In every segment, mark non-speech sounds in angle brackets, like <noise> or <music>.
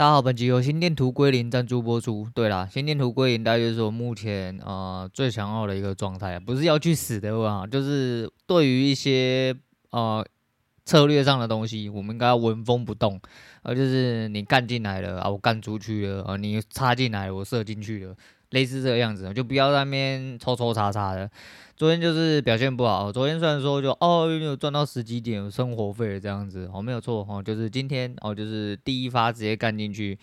大家好，本集由心电图归零赞助播出。对啦，心电图归零，大约是我目前呃最想要的一个状态，不是要去死的话，就是对于一些呃策略上的东西，我们应该要纹风不动，而就是你干进来了啊，我干出去了啊，你插进来，我射进去了。类似这个样子，就不要在那边抽抽插插的。昨天就是表现不好，昨天虽然说就哦有赚到十几点生活费这样子，哦没有错哦，就是今天哦就是第一发直接干进去，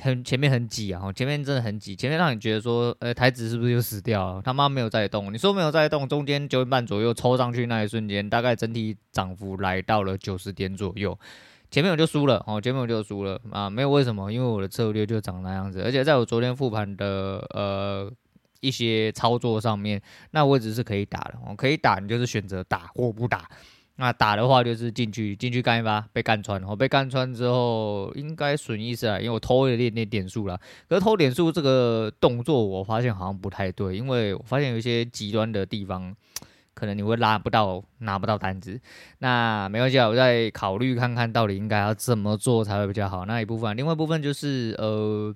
很前面很挤啊，前面真的很挤，前面让你觉得说，呃台指是不是就死掉了？他妈没有在动，你说没有在动，中间九点半左右抽上去那一瞬间，大概整体涨幅来到了九十点左右。前面我就输了哦，前面我就输了啊，没有为什么，因为我的策略就长那样子，而且在我昨天复盘的呃一些操作上面，那位置是可以打的，哦，可以打，你就是选择打或不打。那打的话就是进去进去干一发，被干穿，哦，被干穿之后应该损意思啊，因为我偷了一点点点数了，可是偷点数这个动作我发现好像不太对，因为我发现有一些极端的地方。可能你会拉不到，拿不到单子，那没关系啊，我再考虑看看到底应该要怎么做才会比较好。那一部分，另外一部分就是呃。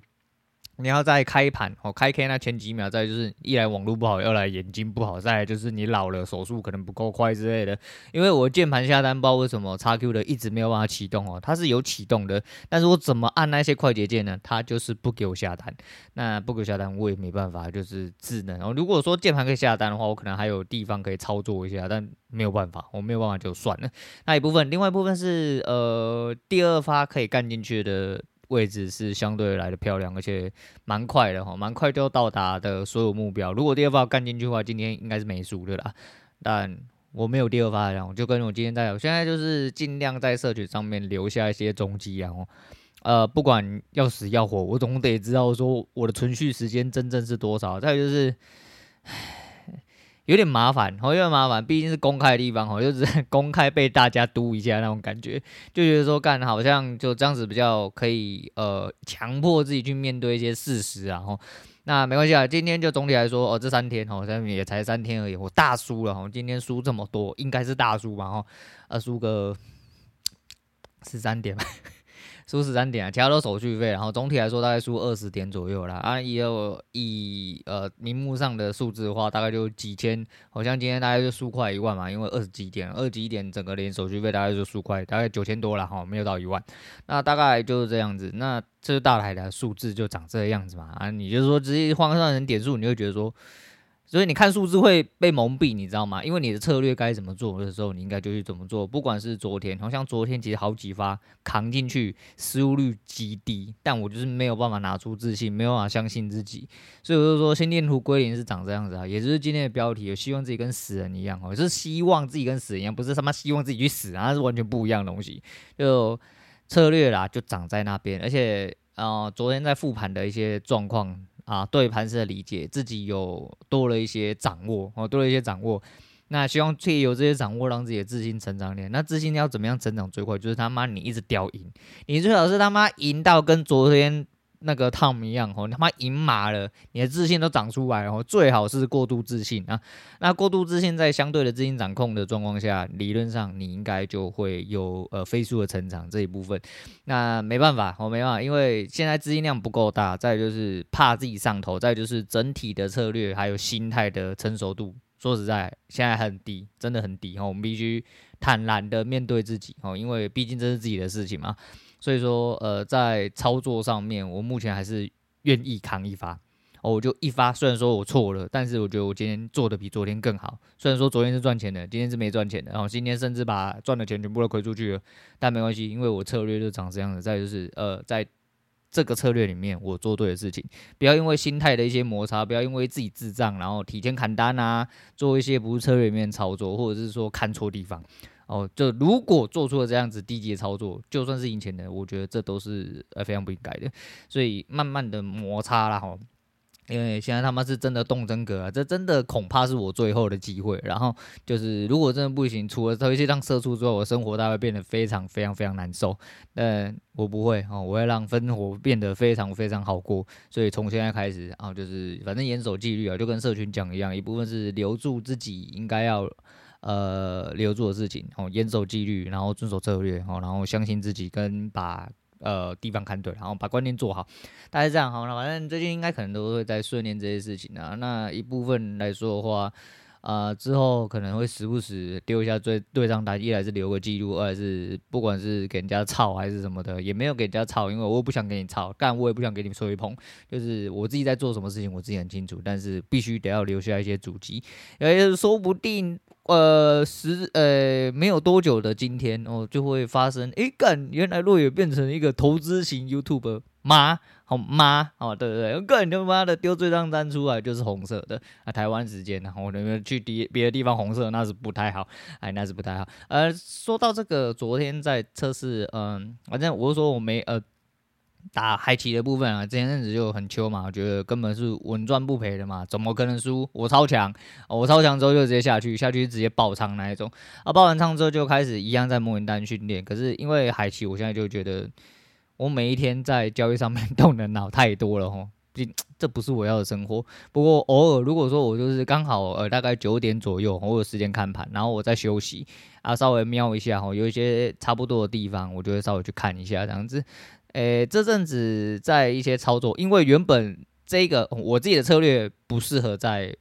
你要在开盘哦，开 K 那前几秒，再就是一来网络不好，二来眼睛不好，再来就是你老了，手速可能不够快之类的。因为我键盘下单，不知道为什么 XQ 的一直没有办法启动哦，它是有启动的，但是我怎么按那些快捷键呢？它就是不给我下单。那不给我下单，我也没办法，就是智能哦。如果说键盘可以下单的话，我可能还有地方可以操作一下，但没有办法，我没有办法就算了。那一部分，另外一部分是呃第二发可以干进去的。位置是相对来的漂亮，而且蛮快的哈，蛮快就到达的所有目标。如果第二发干进去的话，今天应该是没输的啦。但我没有第二发，然后就跟我今天在，我现在就是尽量在社群上面留下一些踪迹，然后呃，不管要死要活，我总得知道说我的存续时间真正是多少。再就是，唉。有点麻烦，哦，有点麻烦，毕竟是公开的地方，哦，<laughs> 就是公开被大家督一下那种感觉，就觉得说干好像就这样子比较可以，呃，强迫自己去面对一些事实啊，吼，那没关系啊，今天就总体来说，哦，这三天，哦，现在也才三天而已，我大输了，哦，今天输这么多，应该是大输吧，哦，呃，输个十三点吧。输十三点啊，其他都手续费，然后总体来说大概输二十点左右啦。啊，也有以呃名目上的数字的话，大概就几千，好像今天大概就输快一万嘛，因为二十几点，二十几点整个连手续费大概就输快，大概九千多了哈，没有到一万。那大概就是这样子，那这大台的数字就长这个样子嘛。啊，你就是说直接换算成点数，你会觉得说。所以你看数字会被蒙蔽，你知道吗？因为你的策略该怎么做的时候，你应该就去怎么做。不管是昨天，好像昨天其实好几发扛进去，失误率极低，但我就是没有办法拿出自信，没有办法相信自己。所以我就说，心电图归零是长这样子啊，也就是今天的标题，希望自己跟死人一样哦，是希望自己跟死人一样，不是他妈希望自己去死啊，是完全不一样的东西。就策略啦，就长在那边，而且啊、呃，昨天在复盘的一些状况。啊，对盘势的理解，自己有多了一些掌握，哦，多了一些掌握。那希望借由这些掌握，让自己的自信成长点。那自信要怎么样成长最快？就是他妈你一直掉赢，你最好是他妈赢到跟昨天。那个 Tom 一样哦，他妈赢麻了，你的自信都长出来了哦。最好是过度自信啊，那过度自信在相对的资金掌控的状况下，理论上你应该就会有呃飞速的成长这一部分。那没办法，我没办法，因为现在资金量不够大，再就是怕自己上头，再就是整体的策略还有心态的成熟度，说实在现在很低，真的很低哦。我们必须坦然的面对自己哦，因为毕竟这是自己的事情嘛。所以说，呃，在操作上面，我目前还是愿意扛一发哦。我就一发，虽然说我错了，但是我觉得我今天做的比昨天更好。虽然说昨天是赚钱的，今天是没赚钱的，然后今天甚至把赚的钱全部都亏出去了，但没关系，因为我策略就长这样子。再就是，呃，在这个策略里面，我做对的事情，不要因为心态的一些摩擦，不要因为自己智障，然后提前砍单啊，做一些不是策略里面操作，或者是说看错地方。哦，就如果做出了这样子低级的操作，就算是赢钱的，我觉得这都是呃非常不应该的。所以慢慢的摩擦啦，哈，因为现在他妈是真的动真格啊，这真的恐怕是我最后的机会。然后就是如果真的不行，除了这些让射出之后，我生活大概变得非常非常非常难受。但我不会哦，我会让生活变得非常非常好过。所以从现在开始啊，就是反正严守纪律啊，就跟社群讲一样，一部分是留住自己应该要。呃，留住的事情，哦，严守纪律，然后遵守策略，哦，然后相信自己，跟把呃地方看对，然后把观念做好，大概这样好了。反正最近应该可能都会在训练这些事情啊。那一部分来说的话。啊、之后可能会时不时丢一下对对账单，一来是留个记录，二来是不管是给人家抄还是什么的，也没有给人家抄，因为我不想给你抄，但我也不想给你吹捧，就是我自己在做什么事情，我自己很清楚，但是必须得要留下一些足迹，也说不定，呃，十呃没有多久的今天哦，就会发生，诶，干，原来洛野变成一个投资型 YouTube 妈？好妈？哦，对对对，个人他妈的丢这张单出来就是红色的啊！台湾时间，然后我那边去别别的地方红色那是不太好，哎，那是不太好。呃，说到这个，昨天在测试，嗯，反正我说我没呃打海奇的部分啊，前阵子就很秋嘛，我觉得根本是稳赚不赔的嘛，怎么可能输？我超强，我超强之后就直接下去，下去直接爆仓那一种啊！爆完仓之后就开始一样在模拟单训练，可是因为海奇，我现在就觉得。我每一天在交易上面动的脑太多了吼，这这不是我要的生活。不过偶尔如果说我就是刚好呃大概九点左右，我有时间看盘，然后我在休息啊，稍微瞄一下吼，有一些差不多的地方，我就会稍微去看一下这样子。诶、这阵子在一些操作，因为原本这个我自己的策略不适合在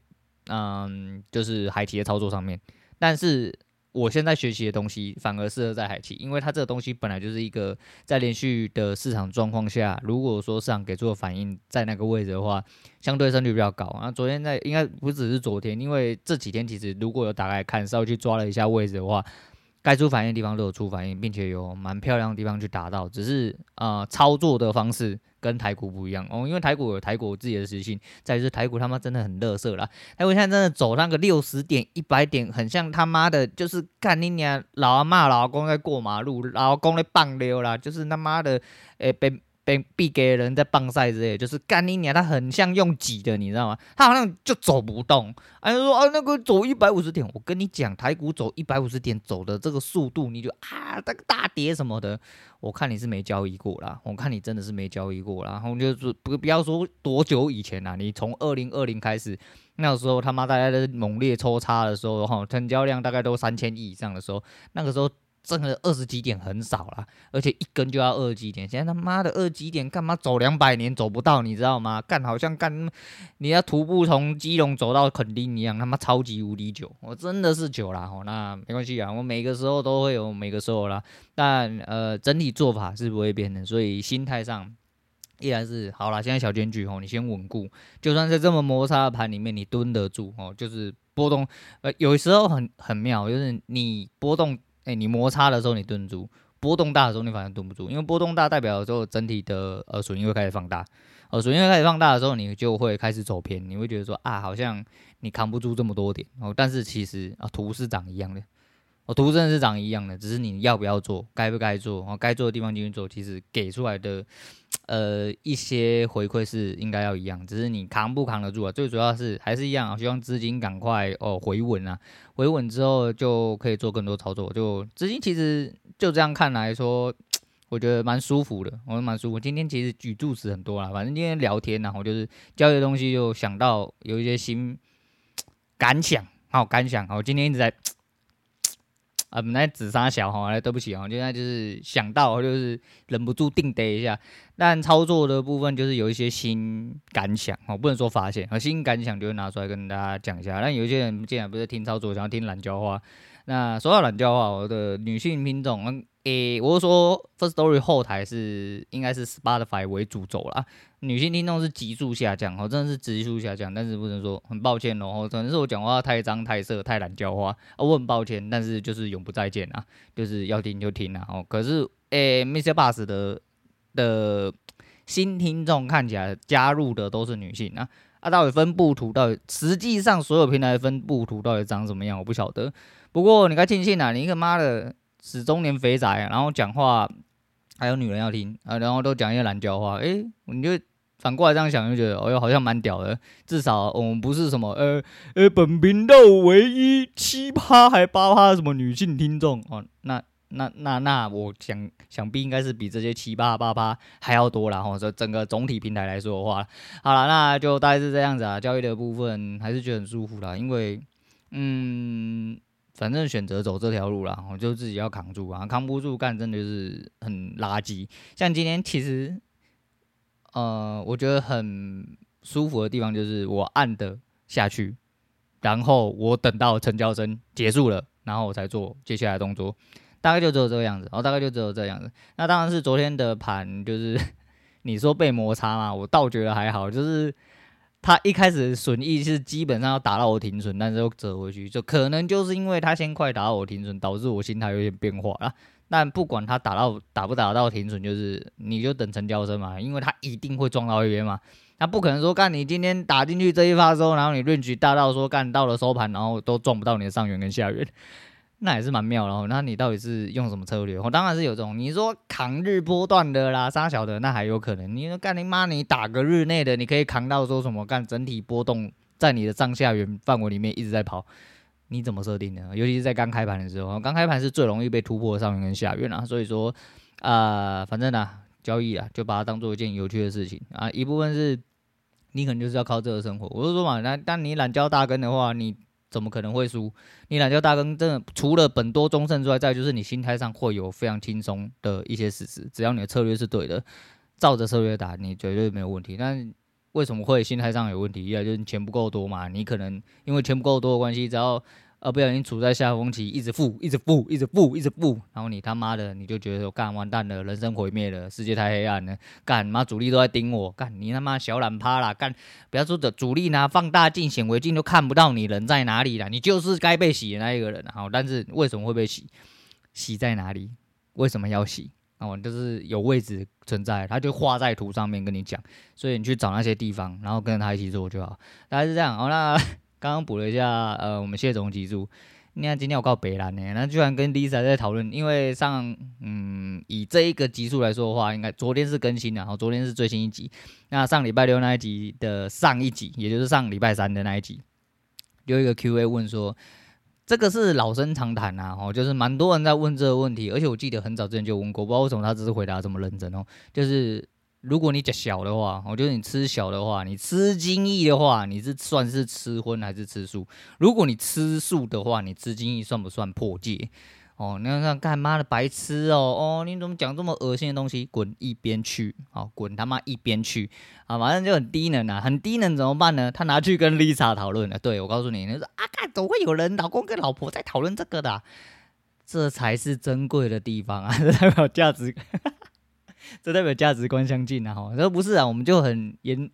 嗯就是海提的操作上面，但是。我现在学习的东西反而适合在海奇，因为它这个东西本来就是一个在连续的市场状况下，如果说市场给出的反应在那个位置的话，相对胜率比较高。那昨天在应该不只是昨天，因为这几天其实如果有打开看，稍微去抓了一下位置的话。该出反应的地方都有出反应，并且有蛮漂亮的地方去达到，只是啊、呃、操作的方式跟台股不一样哦，因为台股有台股自己的实性，再就是台股他妈真的很乐色啦，台股现在真的走那个六十点、一百点，很像他妈的，就是看你娘老阿妈老公在过马路，老公在棒溜啦，就是他妈的诶、被。被逼给人在棒赛之类，就是干你娘，他很像用挤的，你知道吗？他好像就走不动。哎，说啊，那个走一百五十点，我跟你讲，台股走一百五十点走的这个速度，你就啊，那个大跌什么的，我看你是没交易过啦，我看你真的是没交易过啦。然后就是不不要说多久以前啦，你从二零二零开始，那个时候他妈大家的猛烈抽插的时候，哈，成交量大概都三千亿以上的时候，那个时候。挣了二十几点很少啦，而且一根就要二十几点。现在他妈的二十几点干嘛走两百年走不到，你知道吗？干好像干你要徒步从基隆走到垦丁一样，他妈超级无敌久，我真的是久啦。哦那没关系啊，我每个时候都会有每个时候啦。但呃，整体做法是不会变的，所以心态上依然是好啦。现在小间距哦，你先稳固，就算在这么摩擦的盘里面，你蹲得住哦，就是波动呃，有时候很很妙，就是你波动。哎、你摩擦的时候你蹲住，波动大的时候你反而蹲不住，因为波动大代表的时候整体的呃损益会开始放大，呃损益会开始放大的时候，你就会开始走偏，你会觉得说啊，好像你扛不住这么多点哦，但是其实啊图是长一样的。我图真的是长一样的，只是你要不要做，该不该做，哦，该做的地方进去做，其实给出来的，呃，一些回馈是应该要一样，只是你扛不扛得住啊？最主要是还是一样啊，希望资金赶快哦回稳啊，回稳之后就可以做更多操作。就资金其实就这样看来说，我觉得蛮舒服的，我蛮舒服。今天其实举助词很多啦，反正今天聊天然后就是交易的东西，就想到有一些新 <tsk> 感想，好感想，好，今天一直在。啊，本来紫砂小哈，来对不起啊，现在就是想到就是忍不住定得一下，但操作的部分就是有一些新感想哦，不能说发现啊，新感想就会拿出来跟大家讲一下。但有些人竟然不是听操作，想要听懒叫话，那说到懒叫话，我的女性听众。诶、我是说，First Story 后台是应该是 Spotify 为主轴啦，女性听众是急速下降，哦，真的是急速下降，但是不能说很抱歉哦，可能是我讲话太脏太色太懒叫话啊，我很抱歉，但是就是永不再见啊，就是要听就听啊，哦，可是诶、Mr. Bus 的的新听众看起来加入的都是女性啊，啊，到底分布图到底实际上所有平台分布图到底长什么样，我不晓得，不过你该庆幸啊，你一个妈的。死中年肥宅，然后讲话还有女人要听啊，然后都讲一些懒叫话，诶、你就反过来这样想，就觉得哦哟，好像蛮屌的。至少我们不是什么呃呃，本频道唯一七趴还八趴什么女性听众哦，那那那那我想想必应该是比这些七八八趴还要多啦。哈。这整个总体平台来说的话，好了，那就大概是这样子啊。交易的部分还是觉得很舒服啦，因为嗯。反正选择走这条路啦，我就自己要扛住啊，扛不住干真的就是很垃圾。像今天其实，呃，我觉得很舒服的地方就是我按的下去，然后我等到成交声结束了，然后我才做接下来动作，大概就只有这个样子，然后大概就只有这样子。那当然是昨天的盘，就是 <laughs> 你说被摩擦嘛，我倒觉得还好，就是。他一开始损益是基本上要打到我停损，但是又折回去，就可能就是因为他先快打到我停损，导致我心态有点变化了。但不管他打到打不打到停损，就是你就等成交声嘛，因为他一定会撞到一边嘛。他不可能说干你今天打进去这一发之后，然后你论局大到说干到了收盘，然后都撞不到你的上缘跟下缘。那也是蛮妙的哦。那你到底是用什么策略？我当然是有这种，你说扛日波段的啦，杀小的那还有可能。你说干你妈，你打个日内的，你可以扛到说什么？干整体波动在你的上下缘范围里面一直在跑，你怎么设定的？尤其是在刚开盘的时候，刚开盘是最容易被突破上缘跟下缘啊。所以说，啊、呃，反正呢，交易啊，就把它当做一件有趣的事情啊。一部分是你可能就是要靠这个生活。我就说嘛，那当你懒觉大根的话，你。怎么可能会输？你懒觉大根真的除了本多忠胜之外，再就是你心态上会有非常轻松的一些事实。只要你的策略是对的，照着策略打，你绝对没有问题。但为什么会心态上有问题？一来就是钱不够多嘛，你可能因为钱不够多的关系，只要。而不小心处在下风期，一直负，一直负，一直负，一直负，然后你他妈的，你就觉得说干完蛋了，人生毁灭了，世界太黑暗了，干妈主力都在盯我，干你他妈小懒趴啦，干不要说的主力拿放大镜、显微镜都看不到你人在哪里了，你就是该被洗的那一个人。好，但是为什么会被洗？洗在哪里？为什么要洗？哦，就是有位置存在，他就画在图上面跟你讲，所以你去找那些地方，然后跟着他一起做就好。大概是这样。好，那。刚刚补了一下，呃，我们谢总集数。你看今天我告北兰呢，那居然跟 Lisa 在讨论，因为上，嗯，以这一个集数来说的话，应该昨天是更新的，然后昨天是最新一集。那上礼拜六那一集的上一集，也就是上礼拜三的那一集，有一个 Q&A 问说，这个是老生常谈啊，哦，就是蛮多人在问这个问题，而且我记得很早之前就问过，不知道为什么他只是回答这么认真哦，就是。如果你讲小的话，我觉得你吃小的话，你吃精益的话，你是算是吃荤还是吃素？如果你吃素的话，你吃精益算不算破戒？哦，你看看干妈的白痴哦哦，你怎么讲这么恶心的东西？滚一边去！好，滚他妈一边去！啊，反正就很低能啊，很低能怎么办呢？他拿去跟 Lisa 讨论了。对，我告诉你，你说啊，干怎么会有人老公跟老婆在讨论这个的？这才是珍贵的地方啊，<laughs> 这代表价值。这代表价值观相近啊！哈，这不是啊，我们就很严，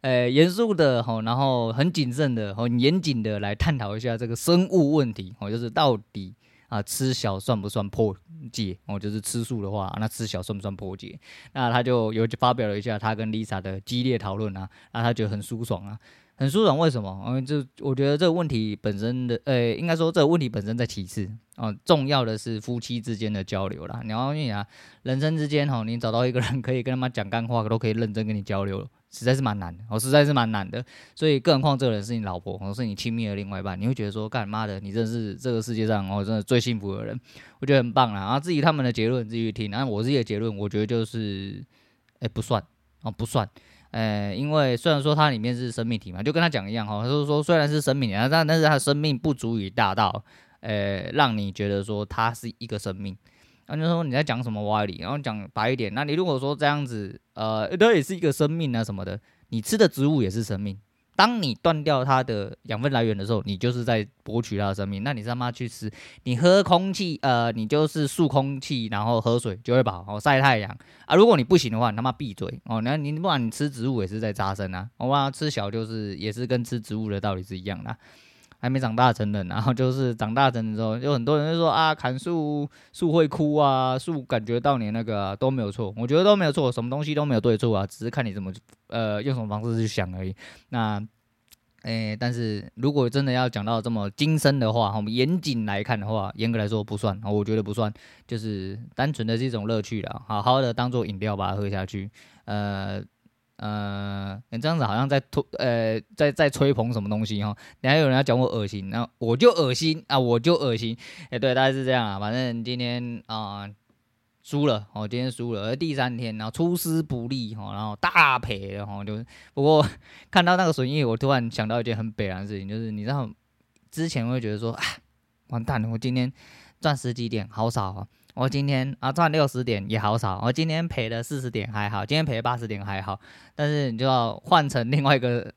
呃，严肃的哈，然后很谨慎的，很严谨的来探讨一下这个生物问题哦，就是到底啊，吃小算不算破戒？哦，就是吃素的话，那吃小算不算破戒？那他就有发表了一下他跟 Lisa 的激烈讨论啊，那他觉得很舒爽啊。很舒爽，为什么？因为这我觉得这个问题本身的，呃、应该说这个问题本身在其次啊，重要的是夫妻之间的交流啦。你要你啊，人生之间哈，你找到一个人可以跟他妈讲干话，都可以认真跟你交流，实在是蛮难的，哦，实在是蛮难的。所以，更何况这个人是你老婆，或是你亲密的另外一半，你会觉得说，干妈的，你真是这个世界上哦，真的最幸福的人，我觉得很棒啦。然后至于他们的结论，自己去听。然后我自己的结论，我觉得就是，哎、不算哦，不算。呃，因为虽然说它里面是生命体嘛，就跟他讲一样哈，就是说虽然是生命体，但但是它生命不足以大到，呃，让你觉得说它是一个生命。那就说你在讲什么歪理，然后讲白一点，那你如果说这样子，呃，它也是一个生命啊什么的，你吃的植物也是生命。当你断掉它的养分来源的时候，你就是在剥取它的生命。那你他妈去吃，你喝空气，呃，你就是漱空气，然后喝水就会饱。哦，晒太阳啊，如果你不行的话，你他妈闭嘴哦。那你不管你吃植物也是在扎生啊。我话吃小就是也是跟吃植物的道理是一样的。还没长大成人，<laughs> 然后就是长大成人之后，有很多人就说啊，砍树树会哭啊，树感觉到你那个、都没有错，我觉得都没有错，什么东西都没有对错啊，只是看你怎么呃用什么方式去想而已。那诶、但是如果真的要讲到这么精深的话，我们严谨来看的话，严格来说不算，我觉得不算，就是单纯的这种乐趣了，好好的当做饮料把它喝下去，呃。呃，你这样子好像在推，呃，在在吹捧什么东西哈？然后有人要讲我恶心，那我就恶心啊，我就恶心。哎、对，大概是这样啊。反正今天啊输、了，哦，今天输了，而第三天然后出师不利哈，然后大赔，然后就不过看到那个损益，我突然想到一件很悲哀的事情，就是你知道之前会觉得说啊，完蛋了，我今天赚十几点，好少啊！我今天啊赚六十点也好少，我今天赔了四十点还好，今天赔八十点还好，但是你就要换成另外一个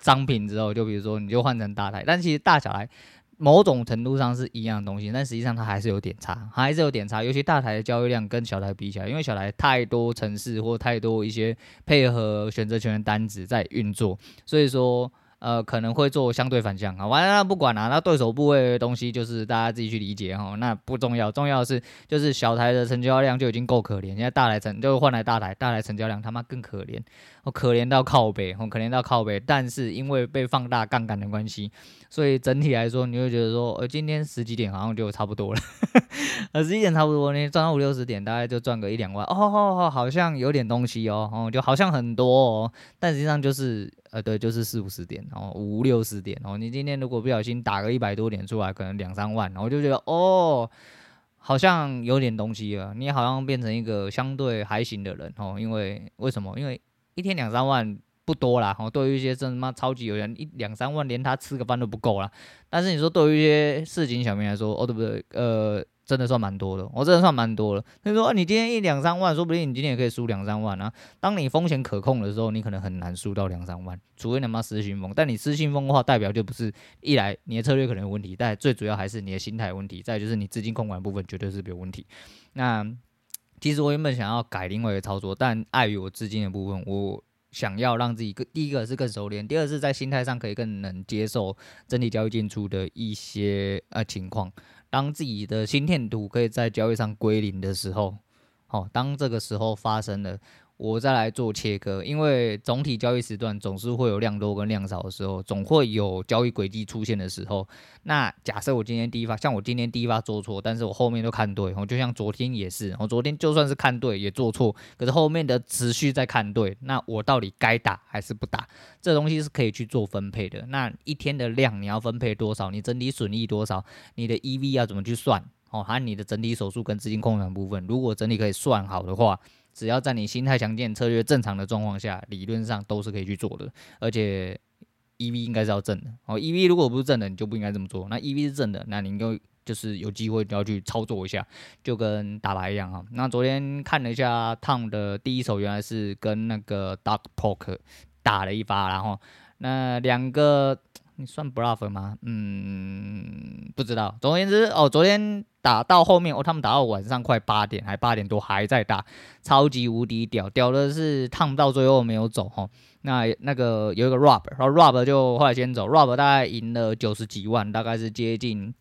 商品之后，就比如说你就换成大台，但其实大小台某种程度上是一样的东西，但实际上它还是有点差，还是有点差，尤其大台的交易量跟小台比起来，因为小台太多城市或太多一些配合选择权的单子在运作，所以说。呃，可能会做相对反向。啊，完了那不管了，那对手部位的东西就是大家自己去理解哈，那不重要，重要的是就是小台的成交量就已经够可怜，现在大台成就换来大台，大台成交量他妈更可怜，我可怜到靠北，我可怜到靠北，但是因为被放大杠杆的关系，所以整体来说你会觉得说，呃，今天十几点好像就差不多了，<laughs> 呃，十几点差不多，你赚到五六十点，大概就赚个一两万，哦，哦，哦，好像有点东西哦，哦，就好像很多哦，但实际上就是。呃，对，就是四五十点，然后五六十点，然后你今天如果不小心打个一百多点出来，可能两三万，然后就觉得哦，好像有点东西了，你好像变成一个相对还行的人哦。因为为什么？因为一天两三万不多啦，哦，对于一些真他妈超级有钱，一两三万连他吃个饭都不够啦。但是你说对于一些市井小民来说，哦，对不对？呃。真的算蛮多的，我真的算蛮多的。他说：“你今天一两三万，说不定你今天也可以输两三万啊。当你风险可控的时候，你可能很难输到两三万，除非你妈失心疯。但你失心疯的话，代表就不是一来你的策略可能有问题，但最主要还是你的心态问题。再就是你资金控管部分绝对是有问题。那其实我原本想要改另外一个操作，但碍于我资金的部分，我想要让自己更第一个是更熟练，第二是在心态上可以更能接受整体交易进出的一些呃情况。”当自己的心电图可以在交易上归零的时候，好，当这个时候发生了。我再来做切割，因为总体交易时段总是会有量多跟量少的时候，总会有交易轨迹出现的时候。那假设我今天第一发，像我今天第一发做错，但是我后面都看对，我就像昨天也是，我昨天就算是看对也做错，可是后面的持续在看对，那我到底该打还是不打？这东西是可以去做分配的。那一天的量你要分配多少？你整体损益多少？你的 EV 要怎么去算？哦，还有你的整体手数跟资金控制部分，如果整体可以算好的话。只要在你心态强健、策略正常的状况下，理论上都是可以去做的。而且 EV 应该是要正的哦。EV 如果不是正的，你就不应该这么做。那 EV 是正的，那你就就是有机会就要去操作一下，就跟打牌一样哈。那昨天看了一下 Tom 的第一手，原来是跟那个 dark poke 打了一发，然后那两个。你算 bluff 吗？嗯，不知道。总而言之，哦，昨天打到后面，哦，他们打到晚上快八点，还八点多还在打，超级无敌屌，屌的是烫到最后没有走哈。那那个有一个 Rob，然后 Rob 就后来先走，Rob 大概赢了九十几万，大概是接近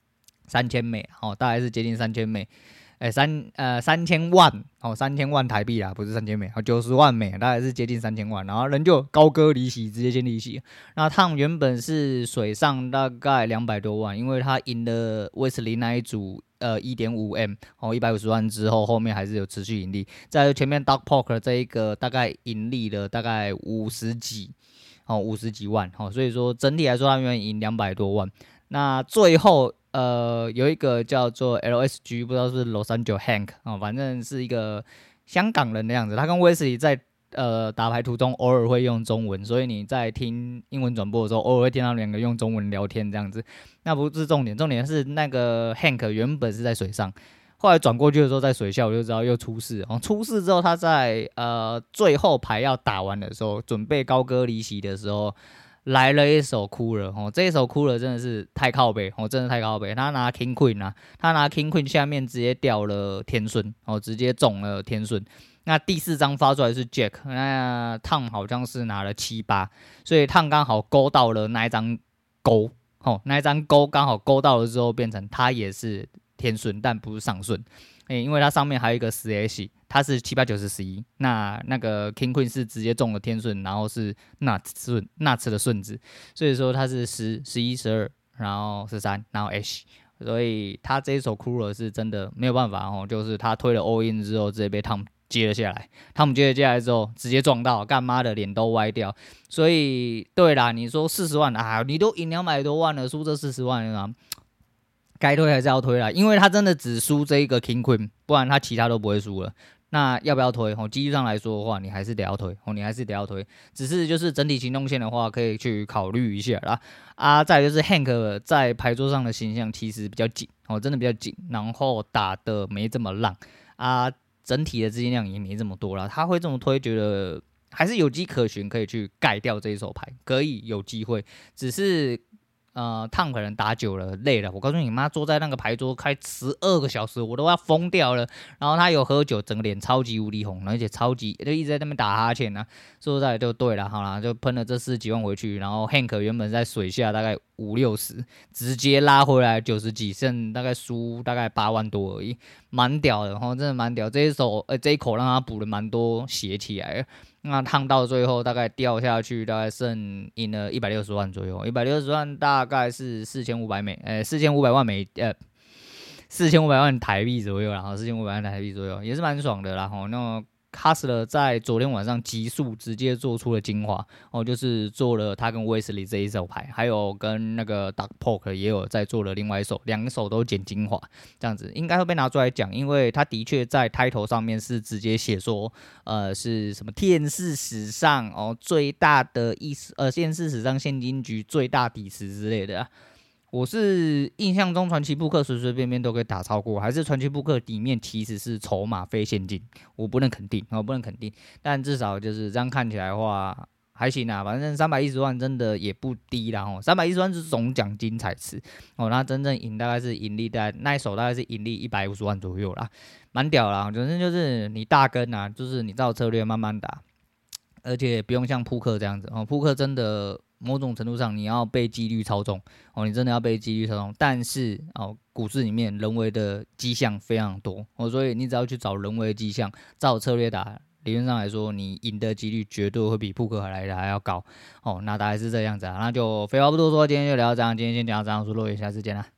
三千美，哦，大概是接近三千美。哎、三呃三千万哦，三千万台币啦，不是三千美，哦九十万美，大概是接近三千万，然后人就高歌离席，直接先离席。那他原本是水上大概两百多万，因为他赢了威斯林那一组呃一点五 M 哦一百五十万之后，后面还是有持续盈利。在前面 Dark Poker 这一个大概盈利了大概五十几哦五十几万哦，所以说整体来说他原本赢两百多万，那最后。呃，有一个叫做 LSG，不知道是 Los Angeles Hank 啊，反正是一个香港人的样子。他跟威斯利在呃打牌途中偶尔会用中文，所以你在听英文转播的时候，偶尔会听到两个用中文聊天这样子。那不是重点，重点是那个 Hank 原本是在水上，后来转过去的时候在水下，我就知道又出事。哦，出事之后他在呃最后牌要打完的时候，准备高歌离席的时候。来了一手哭了哦，这一手哭了真的是太靠北哦，真的太靠北。他拿 King Queen 啊，他拿 King Queen 下面直接掉了天顺哦，直接中了天顺。那第四张发出来是 Jack，那烫好像是拿了七八，所以烫刚好勾到了那一张勾哦，那一张勾刚好勾到了之后，变成他也是天顺，但不是上顺。诶、因为它上面还有一个十 S，它是七八九十十一，那那个 King Queen 是直接中了天顺，然后是 Nut 顺纳茨的顺子，所以说它是十十一十二，然后十三，然后 H，所以他这一手 Cooler 是真的没有办法哦，就是他推了 All In 之后，直接被 Tom 接了下来，Tom 接了下来之后，直接撞到，干妈的脸都歪掉，所以对啦，你说四十万啊，你都赢两百多万了，输这四十万啊。该推还是要推啦，因为他真的只输这一个 King Queen，不然他其他都不会输了。那要不要推？哦，机率上来说的话，你还是得要推哦，你还是得要推。只是就是整体行动线的话，可以去考虑一下啦。啊，再就是 Hank 在牌桌上的形象其实比较紧哦，真的比较紧，然后打的没这么烂啊，整体的资金量也没这么多啦。他会这么推，觉得还是有迹可循，可以去盖掉这一手牌，可以有机会，只是。呃，烫可能打久了累了，我告诉你妈，坐在那个牌桌开十二个小时，我都要疯掉了。然后他有喝酒，整个脸超级无敌红，而且超级就一直在那边打哈欠呢、啊。说实在就对了，好啦，就喷了这十几万回去。然后 Hank 原本在水下大概五六十，直接拉回来九十几，剩大概输大概八万多而已，蛮屌的，然后真的蛮屌。这一手呃这一口让他补了蛮多血起来。那烫到最后大概掉下去，大概剩赢了一百六十万左右，一百六十万大概是四千五百美，呃，四千五百万美，呃，四千五百万台币左右，然后四千五百万台币左右，也是蛮爽的啦，卡斯勒在昨天晚上急速直接做出了精华哦，就是做了他跟威斯利这一手牌，还有跟那个 Dark Poke 也有在做了另外一手，两手都剪精华，这样子应该会被拿出来讲，因为他的确在 title 上面是直接写说，呃，是什么电视史上哦最大的意思，呃，电视史上现金局最大底池之类的。我是印象中传奇扑克随随便便都可以打超过，还是传奇扑克里面其实是筹码非现金？我不能肯定，我不能肯定，但至少就是这样看起来的话还行啊，反正三百一十万真的也不低啦哦，三百一十万是总奖金彩池哦，那真正赢大概是盈利在那一手大概是盈利一百五十万左右啦，蛮屌啦，反正就是你大根啊，就是你照策略慢慢打，而且不用像扑克这样子哦，扑克真的。某种程度上，你要被几率操纵哦，你真的要被几率操纵。但是哦，股市里面人为的迹象非常多哦，所以你只要去找人为的迹象，照策略打，理论上来说，你赢的几率绝对会比扑克还来的还要高哦。那大概是这样子啊，那就废话不多说，今天就聊到这样，今天先讲到这样，我是洛伟，下次见啦。